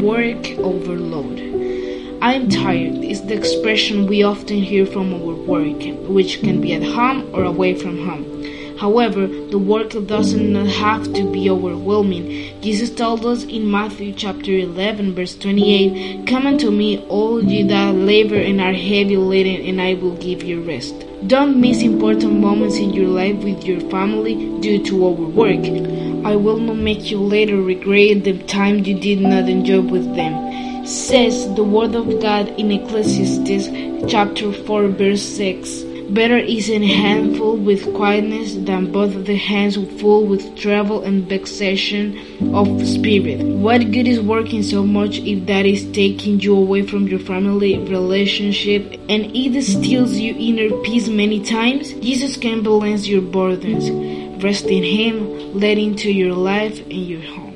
work overload. I'm tired is the expression we often hear from our work, which can be at home or away from home. However, the work doesn't have to be overwhelming. Jesus told us in Matthew chapter 11 verse 28, Come unto me all ye that labor and are heavy laden and I will give you rest. Don't miss important moments in your life with your family due to overwork. I will not make you later regret the time you did not enjoy with them. Says the word of God in Ecclesiastes chapter 4 verse 6. Better is a handful with quietness than both the hands full with travel and vexation of spirit. What good is working so much if that is taking you away from your family relationship and it steals your inner peace many times? Jesus can balance your burdens. Rest in Him, let into your life and your home.